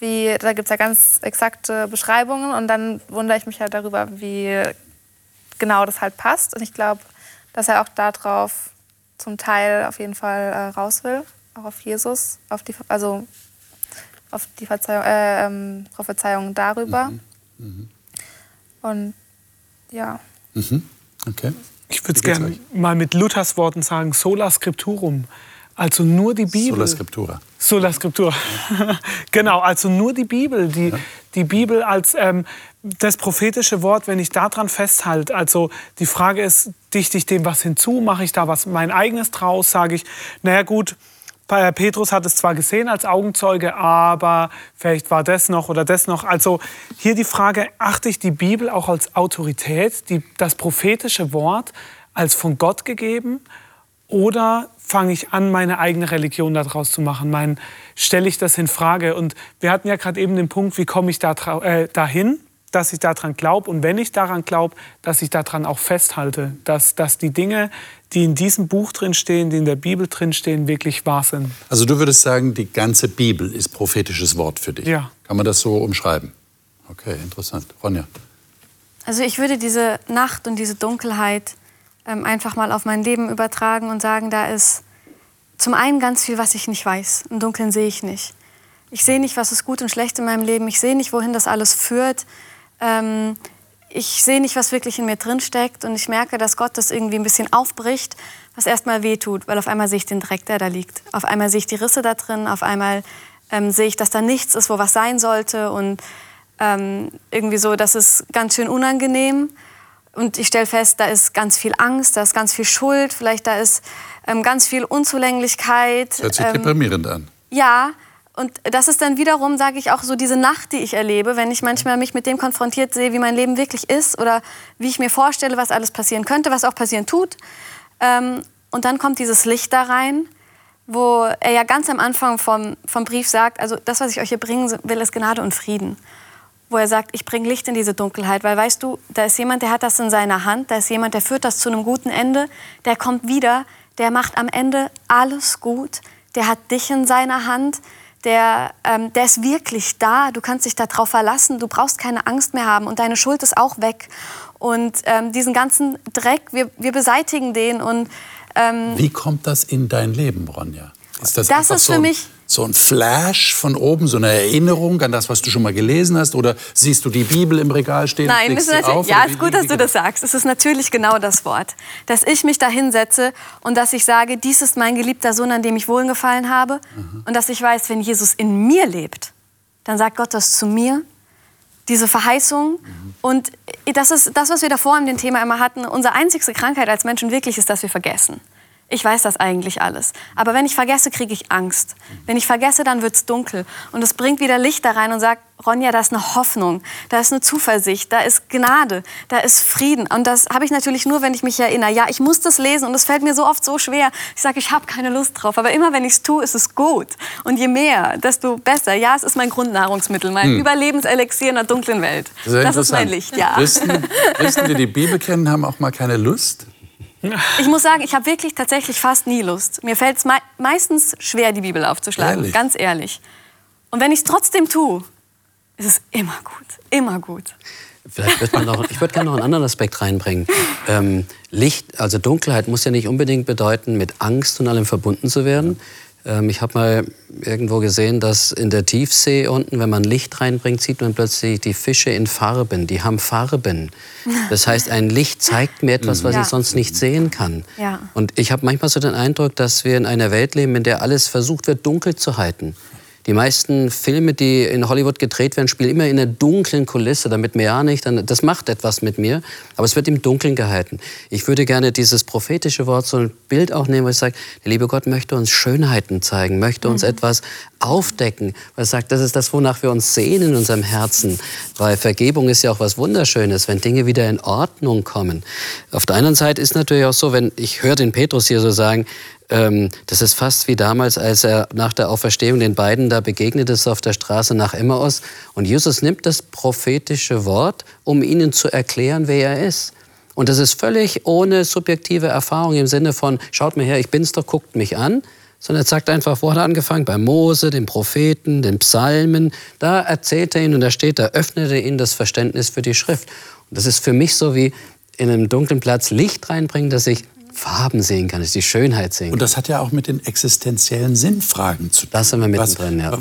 Wie, da gibt es ja ganz exakte Beschreibungen und dann wundere ich mich halt darüber, wie genau das halt passt. Und ich glaube, dass er auch darauf zum Teil auf jeden Fall äh, raus will, auch auf Jesus, auf die, also auf die Verzeihung, äh, ähm, Prophezeiung darüber. Mhm. Mhm. Und ja. Mhm. Okay. Ich würde es gerne mal mit Luthers Worten sagen, sola scripturum. Also nur die Bibel. Sola Scriptura. Sola Scriptura. genau, also nur die Bibel. Die, ja. die Bibel als ähm, das prophetische Wort, wenn ich daran festhalte. Also die Frage ist, dichte ich dem was hinzu? Mache ich da was mein eigenes draus? Sage ich, naja gut, Petrus hat es zwar gesehen als Augenzeuge, aber vielleicht war das noch oder das noch. Also hier die Frage, achte ich die Bibel auch als Autorität, die, das prophetische Wort als von Gott gegeben? Oder fange ich an, meine eigene Religion daraus zu machen? Mein, stelle ich das in Frage? Und wir hatten ja gerade eben den Punkt, wie komme ich da, äh, dahin? dass ich daran glaube und wenn ich daran glaube, dass ich daran auch festhalte, dass, dass die Dinge, die in diesem Buch drin stehen, die in der Bibel drin stehen, wirklich wahr sind. Also du würdest sagen, die ganze Bibel ist prophetisches Wort für dich. Ja. Kann man das so umschreiben? Okay, interessant. Ronja. Also ich würde diese Nacht und diese Dunkelheit ähm, einfach mal auf mein Leben übertragen und sagen, da ist zum einen ganz viel, was ich nicht weiß. Im Dunkeln sehe ich nicht. Ich sehe nicht, was ist gut und schlecht in meinem Leben. Ich sehe nicht, wohin das alles führt. Ähm, ich sehe nicht, was wirklich in mir drin steckt und ich merke, dass Gott das irgendwie ein bisschen aufbricht, was erstmal weh tut, weil auf einmal sehe ich den Dreck, der da liegt. Auf einmal sehe ich die Risse da drin, auf einmal ähm, sehe ich, dass da nichts ist, wo was sein sollte und ähm, irgendwie so, das ist ganz schön unangenehm. und ich stelle fest, da ist ganz viel Angst, da ist ganz viel Schuld, vielleicht da ist ähm, ganz viel Unzulänglichkeit. Das hört sich ähm, deprimierend an. Ja, und das ist dann wiederum, sage ich auch so, diese Nacht, die ich erlebe, wenn ich manchmal mich mit dem konfrontiert sehe, wie mein Leben wirklich ist oder wie ich mir vorstelle, was alles passieren könnte, was auch passieren tut. Ähm, und dann kommt dieses Licht da rein, wo er ja ganz am Anfang vom, vom Brief sagt, also das, was ich euch hier bringen will, ist Gnade und Frieden. Wo er sagt, ich bringe Licht in diese Dunkelheit, weil weißt du, da ist jemand, der hat das in seiner Hand, da ist jemand, der führt das zu einem guten Ende, der kommt wieder, der macht am Ende alles gut, der hat dich in seiner Hand, der, ähm, der ist wirklich da, du kannst dich darauf verlassen, du brauchst keine Angst mehr haben und deine Schuld ist auch weg. Und ähm, diesen ganzen Dreck, wir, wir beseitigen den. Und, ähm, Wie kommt das in dein Leben, Ronja? Ist das, das ist so für mich so ein Flash von oben, so eine Erinnerung an das, was du schon mal gelesen hast? Oder siehst du die Bibel im Regal stehen? Nein, ist auf, ja, ist gut, dass du das sagst. Es ist natürlich genau das Wort. Dass ich mich da hinsetze und dass ich sage, dies ist mein geliebter Sohn, an dem ich wohlgefallen habe. Mhm. Und dass ich weiß, wenn Jesus in mir lebt, dann sagt Gott das zu mir. Diese Verheißung. Mhm. Und das ist das, was wir davor in dem Thema immer hatten. Unsere einzigste Krankheit als Menschen wirklich ist, dass wir vergessen. Ich weiß das eigentlich alles. Aber wenn ich vergesse, kriege ich Angst. Wenn ich vergesse, dann wird es dunkel. Und es bringt wieder Licht da rein und sagt, Ronja, da ist eine Hoffnung, da ist eine Zuversicht, da ist Gnade, da ist Frieden. Und das habe ich natürlich nur, wenn ich mich erinnere. Ja, ich muss das lesen und es fällt mir so oft so schwer. Ich sage, ich habe keine Lust drauf. Aber immer, wenn ich es tue, ist es gut. Und je mehr, desto besser. Ja, es ist mein Grundnahrungsmittel, mein hm. Überlebenselixier in einer dunklen Welt. Das, das ist mein Licht, ja. Christen, Christen, die die Bibel kennen, haben auch mal keine Lust? Ich muss sagen, ich habe wirklich tatsächlich fast nie Lust. Mir fällt es me meistens schwer, die Bibel aufzuschlagen, ehrlich? ganz ehrlich. Und wenn ich es trotzdem tue, ist es immer gut, immer gut. Vielleicht wird man noch, ich würde gerne noch einen anderen Aspekt reinbringen. Ähm, Licht, also Dunkelheit muss ja nicht unbedingt bedeuten, mit Angst und allem verbunden zu werden. Ähm, ich habe mal irgendwo gesehen, dass in der Tiefsee unten, wenn man Licht reinbringt, sieht man plötzlich die Fische in Farben. Die haben Farben. Das heißt, ein Licht zeigt mir etwas, was ja. ich sonst nicht sehen kann. Ja. Und ich habe manchmal so den Eindruck, dass wir in einer Welt leben, in der alles versucht wird, dunkel zu halten. Die meisten Filme, die in Hollywood gedreht werden, spielen immer in einer dunklen Kulisse, damit mir ja nicht, das macht etwas mit mir, aber es wird im Dunkeln gehalten. Ich würde gerne dieses prophetische Wort, so ein Bild auch nehmen, wo ich sage, der liebe Gott möchte uns Schönheiten zeigen, möchte uns mhm. etwas aufdecken, weil er sagt, das ist das, wonach wir uns sehen in unserem Herzen, weil Vergebung ist ja auch was Wunderschönes, wenn Dinge wieder in Ordnung kommen. Auf der anderen Seite ist natürlich auch so, wenn ich höre den Petrus hier so sagen, das ist fast wie damals, als er nach der Auferstehung den beiden da begegnet ist auf der Straße nach Emmaus. Und Jesus nimmt das prophetische Wort, um ihnen zu erklären, wer er ist. Und das ist völlig ohne subjektive Erfahrung im Sinne von, schaut mir her, ich bin's doch, guckt mich an. Sondern er sagt einfach, wo hat er angefangen? Bei Mose, den Propheten, den Psalmen. Da erzählt er ihnen und da steht, da öffnet er ihnen das Verständnis für die Schrift. Und das ist für mich so wie in einem dunklen Platz Licht reinbringen, dass ich Farben sehen kann, dass ich die Schönheit sehen kann. Und das hat ja auch mit den existenziellen Sinnfragen zu tun. Das sind wir mittendrin, ja.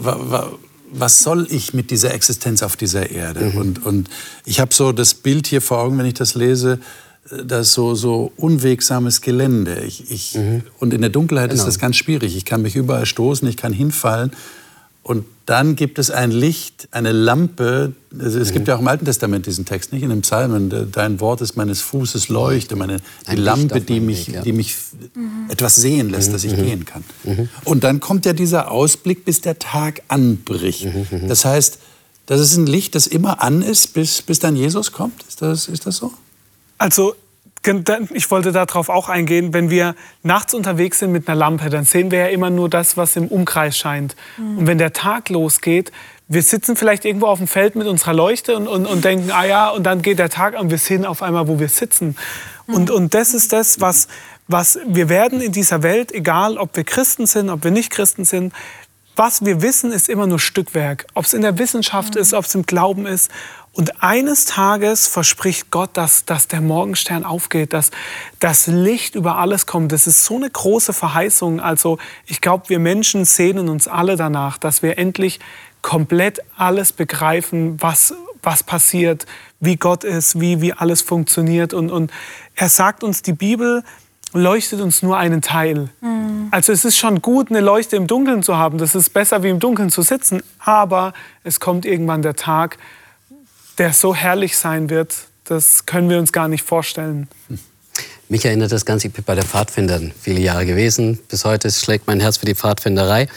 Was soll ich mit dieser Existenz auf dieser Erde? Mhm. Und, und ich habe so das Bild hier vor Augen, wenn ich das lese, das so, so unwegsames Gelände. Ich, ich, mhm. Und in der Dunkelheit genau. ist das ganz schwierig. Ich kann mich überall stoßen, ich kann hinfallen. Und dann gibt es ein Licht, eine Lampe. Also es mhm. gibt ja auch im Alten Testament diesen Text, nicht in den Psalmen. Dein Wort ist meines Fußes Leuchte, meine, die Lampe, die mich, Weg, ja. die mich mhm. etwas sehen lässt, mhm. dass ich mhm. gehen kann. Mhm. Und dann kommt ja dieser Ausblick, bis der Tag anbricht. Mhm. Das heißt, das ist ein Licht, das immer an ist, bis, bis dann Jesus kommt. Ist das, ist das so? Also ich wollte darauf auch eingehen, wenn wir nachts unterwegs sind mit einer Lampe, dann sehen wir ja immer nur das, was im Umkreis scheint. Mhm. Und wenn der Tag losgeht, wir sitzen vielleicht irgendwo auf dem Feld mit unserer Leuchte und, und, und denken, ah ja, und dann geht der Tag und wir sehen auf einmal, wo wir sitzen. Mhm. Und, und das ist das, was, was wir werden in dieser Welt, egal ob wir Christen sind, ob wir nicht Christen sind, was wir wissen, ist immer nur Stückwerk. Ob es in der Wissenschaft mhm. ist, ob es im Glauben ist. Und eines Tages verspricht Gott, dass, dass der Morgenstern aufgeht, dass das Licht über alles kommt. Das ist so eine große Verheißung. Also ich glaube, wir Menschen sehnen uns alle danach, dass wir endlich komplett alles begreifen, was, was passiert, wie Gott ist, wie, wie alles funktioniert. Und, und er sagt uns, die Bibel leuchtet uns nur einen Teil. Mhm. Also es ist schon gut, eine Leuchte im Dunkeln zu haben. Das ist besser, wie im Dunkeln zu sitzen. Aber es kommt irgendwann der Tag, der so herrlich sein wird, das können wir uns gar nicht vorstellen. Mich erinnert das Ganze, ich bin bei der Pfadfindern viele Jahre gewesen. Bis heute schlägt mein Herz für die Pfadfinderei.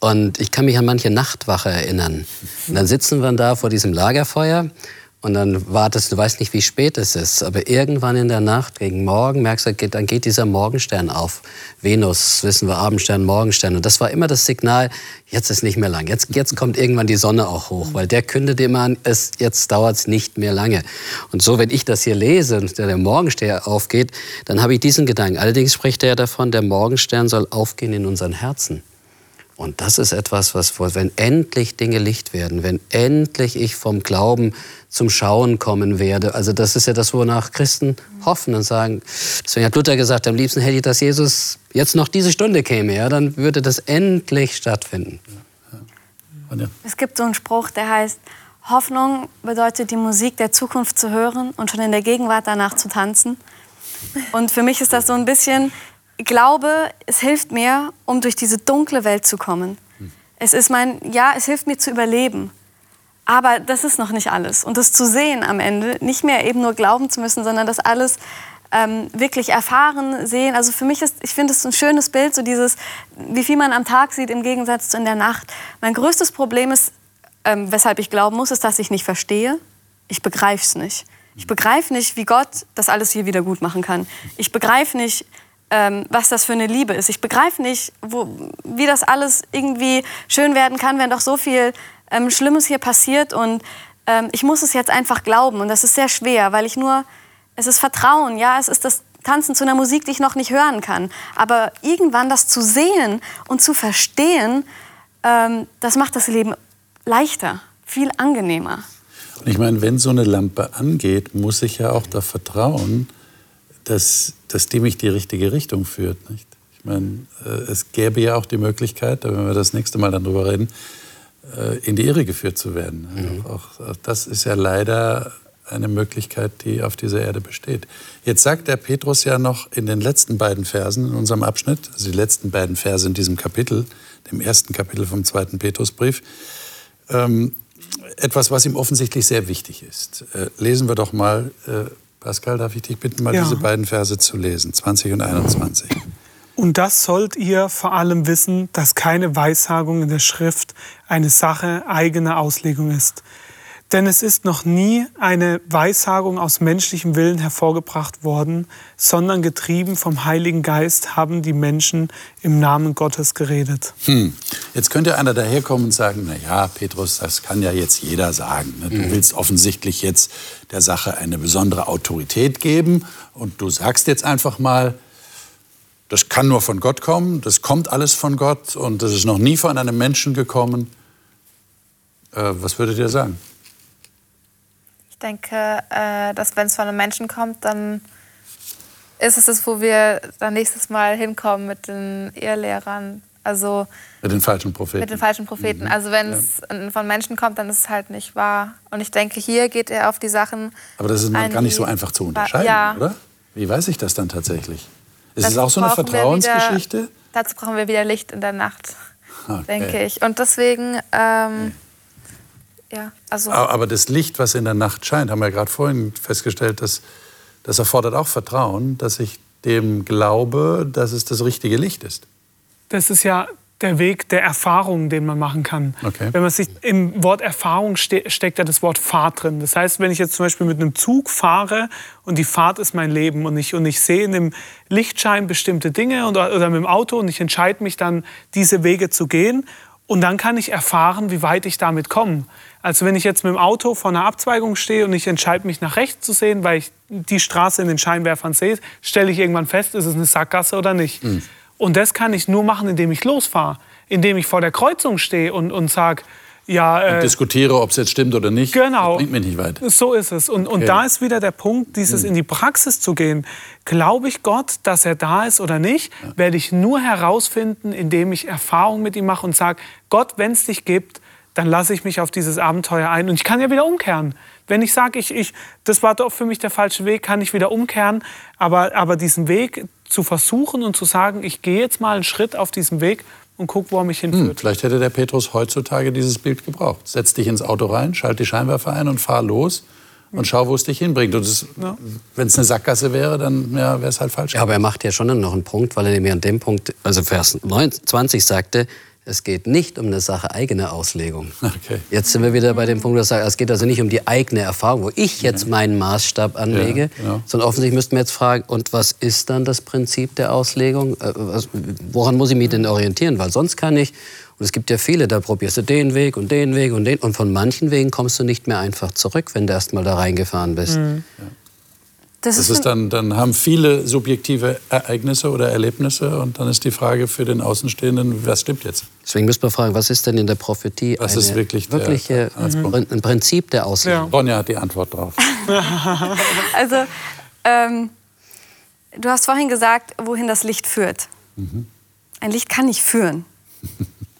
Und ich kann mich an manche Nachtwache erinnern. Und dann sitzen wir da vor diesem Lagerfeuer und dann wartest du, weißt nicht, wie spät es ist, aber irgendwann in der Nacht, gegen Morgen, merkst du, dann geht dieser Morgenstern auf. Venus, wissen wir, Abendstern, Morgenstern. Und das war immer das Signal, jetzt ist nicht mehr lang. Jetzt, jetzt kommt irgendwann die Sonne auch hoch, weil der kündet immer an, es, jetzt dauert es nicht mehr lange. Und so, wenn ich das hier lese und der Morgenstern aufgeht, dann habe ich diesen Gedanken. Allerdings spricht er davon, der Morgenstern soll aufgehen in unseren Herzen. Und das ist etwas, was, wenn endlich Dinge Licht werden, wenn endlich ich vom Glauben zum Schauen kommen werde. Also das ist ja das, wonach Christen hoffen und sagen. Deswegen hat Luther gesagt, am liebsten hätte ich, dass Jesus jetzt noch diese Stunde käme. Ja, dann würde das endlich stattfinden. Es gibt so einen Spruch, der heißt, Hoffnung bedeutet die Musik der Zukunft zu hören und schon in der Gegenwart danach zu tanzen. Und für mich ist das so ein bisschen glaube, es hilft mir, um durch diese dunkle Welt zu kommen. Es ist mein, ja, es hilft mir zu überleben. Aber das ist noch nicht alles. Und das zu sehen am Ende, nicht mehr eben nur glauben zu müssen, sondern das alles ähm, wirklich erfahren, sehen. Also für mich ist, ich finde es ein schönes Bild, so dieses, wie viel man am Tag sieht im Gegensatz zu in der Nacht. Mein größtes Problem ist, ähm, weshalb ich glauben muss, ist, dass ich nicht verstehe. Ich begreife es nicht. Ich begreife nicht, wie Gott das alles hier wieder gut machen kann. Ich begreife nicht, ähm, was das für eine Liebe ist. Ich begreife nicht, wo, wie das alles irgendwie schön werden kann, wenn doch so viel ähm, Schlimmes hier passiert. Und ähm, ich muss es jetzt einfach glauben. Und das ist sehr schwer, weil ich nur, es ist Vertrauen, ja, es ist das Tanzen zu einer Musik, die ich noch nicht hören kann. Aber irgendwann das zu sehen und zu verstehen, ähm, das macht das Leben leichter, viel angenehmer. Ich meine, wenn so eine Lampe angeht, muss ich ja auch da vertrauen, dass, dass die mich die richtige Richtung führt. Nicht? Ich meine, äh, es gäbe ja auch die Möglichkeit, wenn wir das nächste Mal dann drüber reden, äh, in die Irre geführt zu werden. Mhm. Auch, auch das ist ja leider eine Möglichkeit, die auf dieser Erde besteht. Jetzt sagt der Petrus ja noch in den letzten beiden Versen in unserem Abschnitt, also die letzten beiden Verse in diesem Kapitel, dem ersten Kapitel vom zweiten Petrusbrief, ähm, etwas, was ihm offensichtlich sehr wichtig ist. Äh, lesen wir doch mal äh, Pascal, darf ich dich bitten, mal ja. diese beiden Verse zu lesen, 20 und 21. Und das sollt ihr vor allem wissen, dass keine Weissagung in der Schrift eine Sache eigener Auslegung ist. Denn es ist noch nie eine Weissagung aus menschlichem Willen hervorgebracht worden, sondern getrieben vom Heiligen Geist haben die Menschen im Namen Gottes geredet. Hm. Jetzt könnte einer daherkommen und sagen, na ja, Petrus, das kann ja jetzt jeder sagen. Ne? Du mhm. willst offensichtlich jetzt der Sache eine besondere Autorität geben und du sagst jetzt einfach mal, das kann nur von Gott kommen, das kommt alles von Gott und das ist noch nie von einem Menschen gekommen. Äh, was würdet ihr sagen? Denke, äh, dass wenn es von einem Menschen kommt, dann ist es das, wo wir dann nächstes Mal hinkommen mit den Irrlehrern. Also mit den falschen Propheten. Mit den falschen Propheten. Mhm. Also wenn es ja. von Menschen kommt, dann ist es halt nicht wahr. Und ich denke, hier geht er auf die Sachen. Aber das ist gar nicht so einfach zu unterscheiden, ja. oder? Wie weiß ich das dann tatsächlich? Ist das es auch so eine Vertrauensgeschichte? Wieder, dazu brauchen wir wieder Licht in der Nacht, okay. denke ich. Und deswegen ähm, okay. Ja, also aber das Licht, was in der Nacht scheint, haben wir ja gerade vorhin festgestellt, dass, das erfordert auch Vertrauen, dass ich dem glaube, dass es das richtige Licht ist. Das ist ja der Weg der Erfahrung, den man machen kann. Okay. Wenn man sich im Wort Erfahrung ste steckt ja das Wort Fahrt drin. Das heißt, wenn ich jetzt zum Beispiel mit einem Zug fahre und die Fahrt ist mein Leben und ich, und ich sehe in dem Lichtschein bestimmte Dinge oder, oder mit dem Auto und ich entscheide mich dann, diese Wege zu gehen und dann kann ich erfahren, wie weit ich damit komme. Also wenn ich jetzt mit dem Auto vor einer Abzweigung stehe und ich entscheide mich nach rechts zu sehen, weil ich die Straße in den Scheinwerfern sehe, stelle ich irgendwann fest, ist es eine Sackgasse oder nicht. Mhm. Und das kann ich nur machen, indem ich losfahre, indem ich vor der Kreuzung stehe und, und sage, ja, äh, und diskutiere, ob es jetzt stimmt oder nicht. Genau. Das bringt mich nicht weit. So ist es. Und, okay. und da ist wieder der Punkt, dieses mhm. in die Praxis zu gehen. Glaube ich Gott, dass er da ist oder nicht, ja. werde ich nur herausfinden, indem ich Erfahrung mit ihm mache und sage, Gott, wenn es dich gibt, dann lasse ich mich auf dieses Abenteuer ein. Und ich kann ja wieder umkehren. Wenn ich sage, ich, ich, das war doch für mich der falsche Weg, kann ich wieder umkehren. Aber, aber diesen Weg zu versuchen und zu sagen, ich gehe jetzt mal einen Schritt auf diesem Weg und gucke, wo er mich hinführt. Hm, vielleicht hätte der Petrus heutzutage dieses Bild gebraucht. Setz dich ins Auto rein, schalt die Scheinwerfer ein und fahr los. und schau, wo es dich hinbringt. Und ja. wenn es eine Sackgasse wäre, dann ja, wäre es halt falsch. Ja, aber er macht ja schon noch einen Punkt, weil er nämlich an dem Punkt, also Vers 20 sagte, es geht nicht um eine Sache eigener Auslegung. Okay. Jetzt sind wir wieder bei dem Punkt, dass es geht also nicht um die eigene Erfahrung, wo ich jetzt meinen Maßstab anlege, ja, genau. sondern offensichtlich müssten wir jetzt fragen, und was ist dann das Prinzip der Auslegung? Äh, woran muss ich mich denn orientieren? Weil sonst kann ich, und es gibt ja viele, da probierst du den Weg und den Weg und den, und von manchen Wegen kommst du nicht mehr einfach zurück, wenn du erst mal da reingefahren bist. Mhm. Ja. Das, das ist, dann, dann haben viele subjektive Ereignisse oder Erlebnisse und dann ist die Frage für den Außenstehenden, was stimmt jetzt? Deswegen müssen wir fragen, was ist denn in der Prophetie was ist wirklich wirkliche, der, ein Prinzip der Auslegung? Ja. Ronja hat die Antwort drauf. also, ähm, du hast vorhin gesagt, wohin das Licht führt. Mhm. Ein Licht kann nicht führen.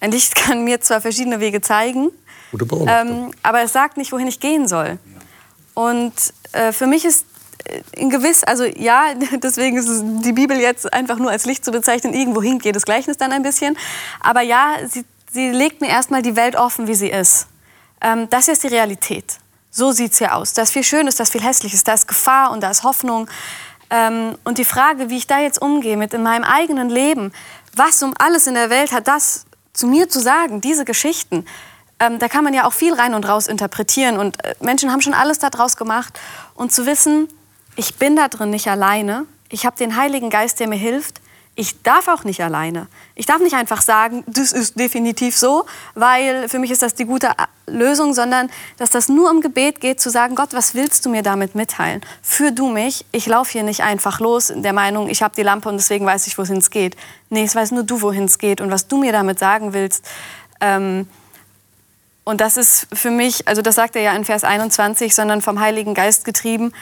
Ein Licht kann mir zwar verschiedene Wege zeigen, ähm, aber es sagt nicht, wohin ich gehen soll. Und äh, für mich ist in gewiss, also ja, deswegen ist die Bibel jetzt einfach nur als Licht zu bezeichnen. Irgendwohin geht das Gleichnis dann ein bisschen. Aber ja, sie, sie legt mir erstmal die Welt offen, wie sie ist. Ähm, das ist die Realität. So sieht es hier aus. Da ist viel Schönes, da ist viel Hässliches, da ist Gefahr und da ist Hoffnung. Ähm, und die Frage, wie ich da jetzt umgehe mit in meinem eigenen Leben, was um alles in der Welt hat das zu mir zu sagen, diese Geschichten, ähm, da kann man ja auch viel rein und raus interpretieren. Und äh, Menschen haben schon alles daraus gemacht. Und zu wissen, ich bin da drin nicht alleine. Ich habe den Heiligen Geist, der mir hilft. Ich darf auch nicht alleine. Ich darf nicht einfach sagen, das ist definitiv so, weil für mich ist das die gute Lösung, sondern dass das nur um Gebet geht, zu sagen, Gott, was willst du mir damit mitteilen? Führ du mich. Ich laufe hier nicht einfach los in der Meinung, ich habe die Lampe und deswegen weiß ich, wohin es geht. Nee, es weiß nur du, wohin es geht und was du mir damit sagen willst. Ähm, und das ist für mich, also das sagt er ja in Vers 21, sondern vom Heiligen Geist getrieben,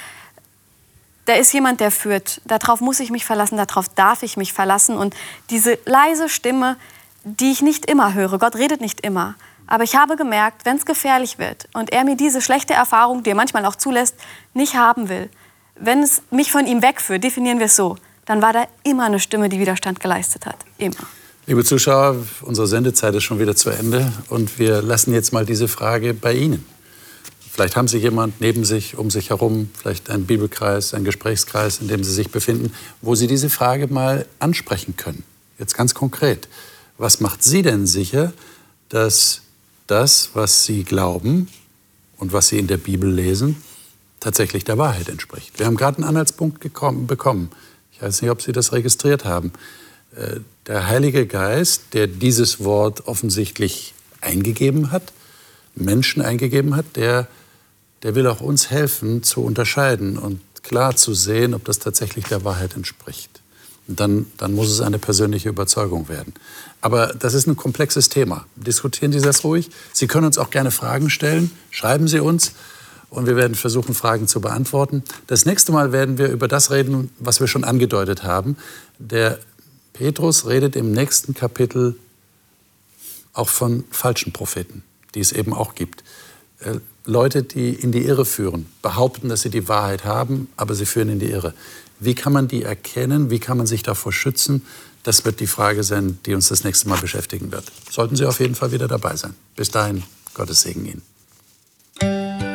da ist jemand, der führt. Darauf muss ich mich verlassen, darauf darf ich mich verlassen. Und diese leise Stimme, die ich nicht immer höre, Gott redet nicht immer. Aber ich habe gemerkt, wenn es gefährlich wird und er mir diese schlechte Erfahrung, die er manchmal auch zulässt, nicht haben will, wenn es mich von ihm wegführt, definieren wir es so, dann war da immer eine Stimme, die Widerstand geleistet hat. Immer. Liebe Zuschauer, unsere Sendezeit ist schon wieder zu Ende und wir lassen jetzt mal diese Frage bei Ihnen. Vielleicht haben Sie jemand neben sich, um sich herum, vielleicht einen Bibelkreis, einen Gesprächskreis, in dem Sie sich befinden, wo Sie diese Frage mal ansprechen können. Jetzt ganz konkret. Was macht Sie denn sicher, dass das, was Sie glauben und was Sie in der Bibel lesen, tatsächlich der Wahrheit entspricht? Wir haben gerade einen Anhaltspunkt gekommen, bekommen. Ich weiß nicht, ob Sie das registriert haben. Äh, der Heilige Geist, der dieses Wort offensichtlich eingegeben hat, Menschen eingegeben hat, der der will auch uns helfen zu unterscheiden und klar zu sehen, ob das tatsächlich der Wahrheit entspricht. Und dann, dann muss es eine persönliche Überzeugung werden. Aber das ist ein komplexes Thema. Diskutieren Sie das ruhig. Sie können uns auch gerne Fragen stellen. Schreiben Sie uns und wir werden versuchen, Fragen zu beantworten. Das nächste Mal werden wir über das reden, was wir schon angedeutet haben. Der Petrus redet im nächsten Kapitel auch von falschen Propheten, die es eben auch gibt. Leute, die in die Irre führen, behaupten, dass sie die Wahrheit haben, aber sie führen in die Irre. Wie kann man die erkennen? Wie kann man sich davor schützen? Das wird die Frage sein, die uns das nächste Mal beschäftigen wird. Sollten Sie auf jeden Fall wieder dabei sein. Bis dahin, Gottes Segen Ihnen.